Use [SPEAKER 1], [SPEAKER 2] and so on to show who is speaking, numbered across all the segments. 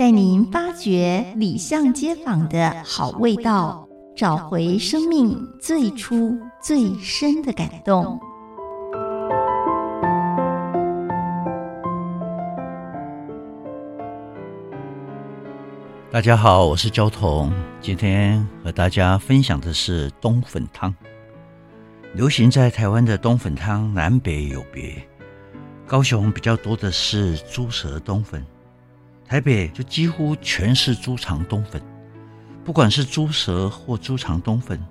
[SPEAKER 1] 带您发掘里巷街坊的好味道，找回生命最初最深的感动。
[SPEAKER 2] 大家好，我是焦桐，今天和大家分享的是冬粉汤。流行在台湾的冬粉汤南北有别，高雄比较多的是猪舌冬粉，台北就几乎全是猪肠冬粉。不管是猪舌或猪肠冬粉，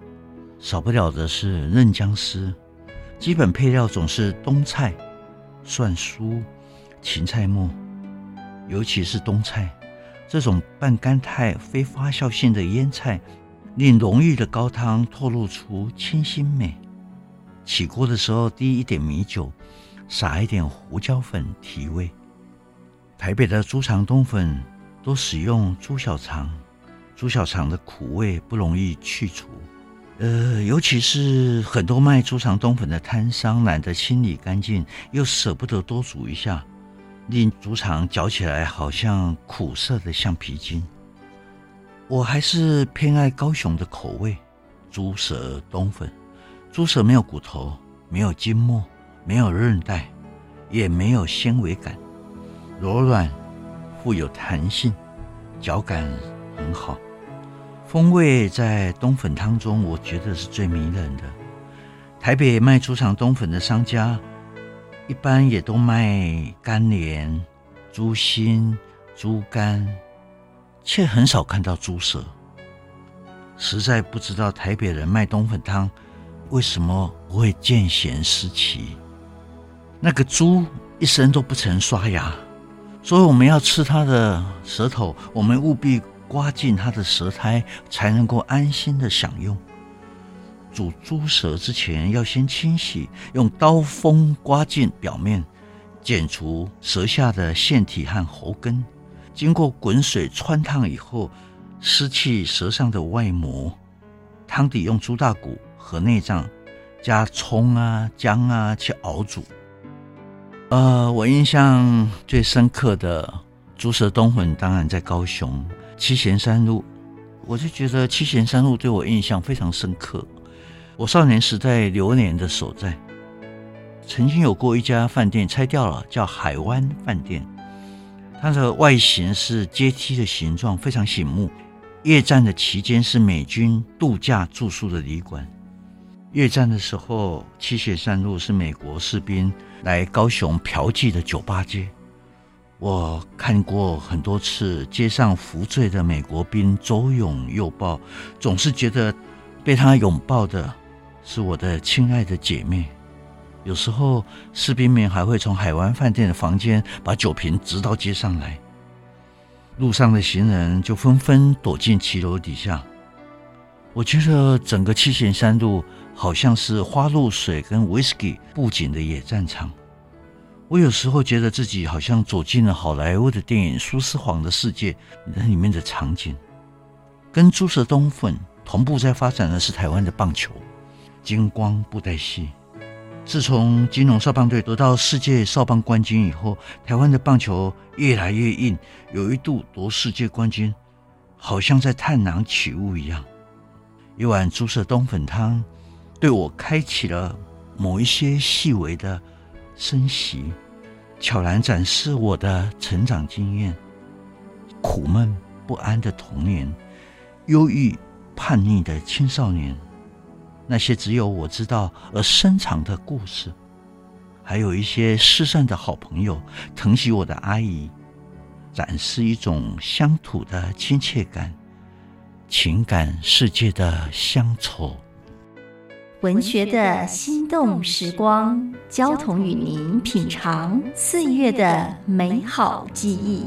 [SPEAKER 2] 少不了的是嫩姜丝，基本配料总是冬菜、蒜酥、芹菜末，尤其是冬菜。这种半干态、非发酵性的腌菜，令浓郁的高汤透露出清新美。起锅的时候，滴一点米酒，撒一点胡椒粉提味。台北的猪肠冬粉都使用猪小肠，猪小肠的苦味不容易去除。呃，尤其是很多卖猪肠冬粉的摊商懒得清理干净，又舍不得多煮一下。令猪肠嚼起来好像苦涩的橡皮筋。我还是偏爱高雄的口味，猪舌冬粉。猪舌没有骨头，没有筋膜，没有韧带，也没有纤维感，柔软，富有弹性，脚感很好。风味在冬粉汤中，我觉得是最迷人的。台北卖猪肠冬粉的商家。一般也都卖干莲、猪心、猪肝，却很少看到猪舌。实在不知道台北人卖冬粉汤为什么不会见贤思齐。那个猪一生都不曾刷牙，所以我们要吃它的舌头，我们务必刮净它的舌苔，才能够安心的享用。煮猪舌之前要先清洗，用刀锋刮净表面，剪除舌下的腺体和喉根。经过滚水穿烫以后，撕去舌上的外膜。汤底用猪大骨和内脏，加葱啊、姜啊去熬煮。呃，我印象最深刻的猪舌东魂，当然在高雄七贤三路。我就觉得七贤三路对我印象非常深刻。我少年时代流年的所在，曾经有过一家饭店拆掉了，叫海湾饭店。它的外形是阶梯的形状，非常醒目。夜战的期间是美军度假住宿的旅馆。越战的时候，七贤三路是美国士兵来高雄嫖妓的酒吧街。我看过很多次街上服醉的美国兵左拥右抱，总是觉得被他拥抱的。是我的亲爱的姐妹，有时候士兵们还会从海湾饭店的房间把酒瓶直到街上来，路上的行人就纷纷躲进骑楼底下。我觉得整个七贤山路好像是花露水跟威士忌布景的野战场。我有时候觉得自己好像走进了好莱坞的电影《苏丝黄》的世界，那里面的场景。跟猪舌冬粉同步在发展的是台湾的棒球。金光布袋戏，自从金龙少棒队得到世界少棒冠军以后，台湾的棒球越来越硬。有一度夺世界冠军，好像在探囊取物一样。一碗猪舌冬粉汤，对我开启了某一些细微的生息，悄然展示我的成长经验：苦闷不安的童年，忧郁叛逆的青少年。那些只有我知道而深藏的故事，还有一些失散的好朋友，疼惜我的阿姨，展示一种乡土的亲切感，情感世界的乡愁。
[SPEAKER 1] 文学的心动时光，交同与您品尝岁月的美好记忆。